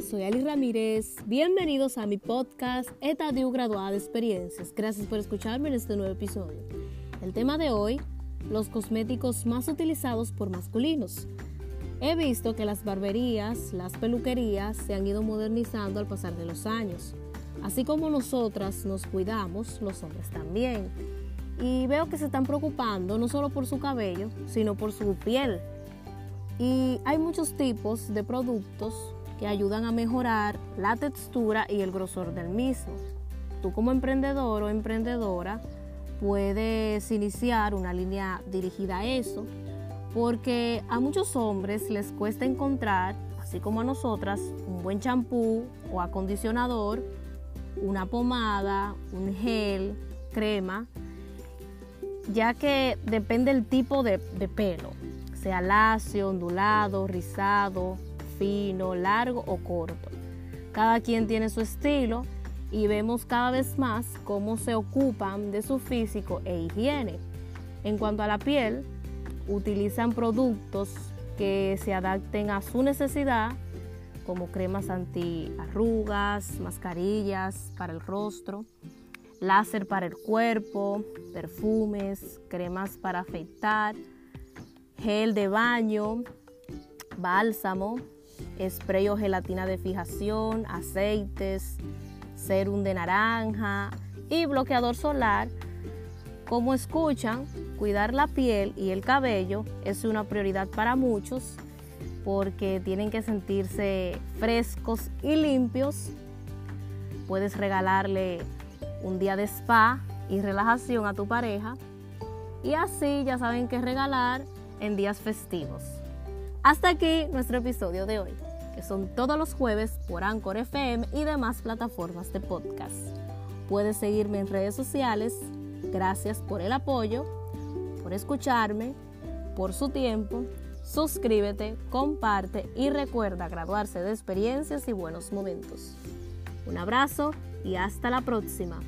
soy Ali Ramírez. Bienvenidos a mi podcast Etadio Graduada de Experiencias. Gracias por escucharme en este nuevo episodio. El tema de hoy, los cosméticos más utilizados por masculinos. He visto que las barberías, las peluquerías se han ido modernizando al pasar de los años. Así como nosotras nos cuidamos, los hombres también. Y veo que se están preocupando no solo por su cabello, sino por su piel. Y hay muchos tipos de productos que ayudan a mejorar la textura y el grosor del mismo. Tú como emprendedor o emprendedora puedes iniciar una línea dirigida a eso, porque a muchos hombres les cuesta encontrar, así como a nosotras, un buen champú o acondicionador, una pomada, un gel, crema, ya que depende del tipo de, de pelo, sea lacio, ondulado, rizado, fino, largo o corto. Cada quien tiene su estilo y vemos cada vez más cómo se ocupan de su físico e higiene. En cuanto a la piel, utilizan productos que se adapten a su necesidad, como cremas antiarrugas, mascarillas para el rostro, láser para el cuerpo, perfumes, cremas para afeitar, gel de baño, bálsamo, spray o gelatina de fijación, aceites, serum de naranja y bloqueador solar. Como escuchan, cuidar la piel y el cabello es una prioridad para muchos porque tienen que sentirse frescos y limpios. Puedes regalarle un día de spa y relajación a tu pareja y así ya saben qué regalar en días festivos. Hasta aquí nuestro episodio de hoy, que son todos los jueves por Anchor FM y demás plataformas de podcast. Puedes seguirme en redes sociales. Gracias por el apoyo, por escucharme, por su tiempo. Suscríbete, comparte y recuerda graduarse de experiencias y buenos momentos. Un abrazo y hasta la próxima.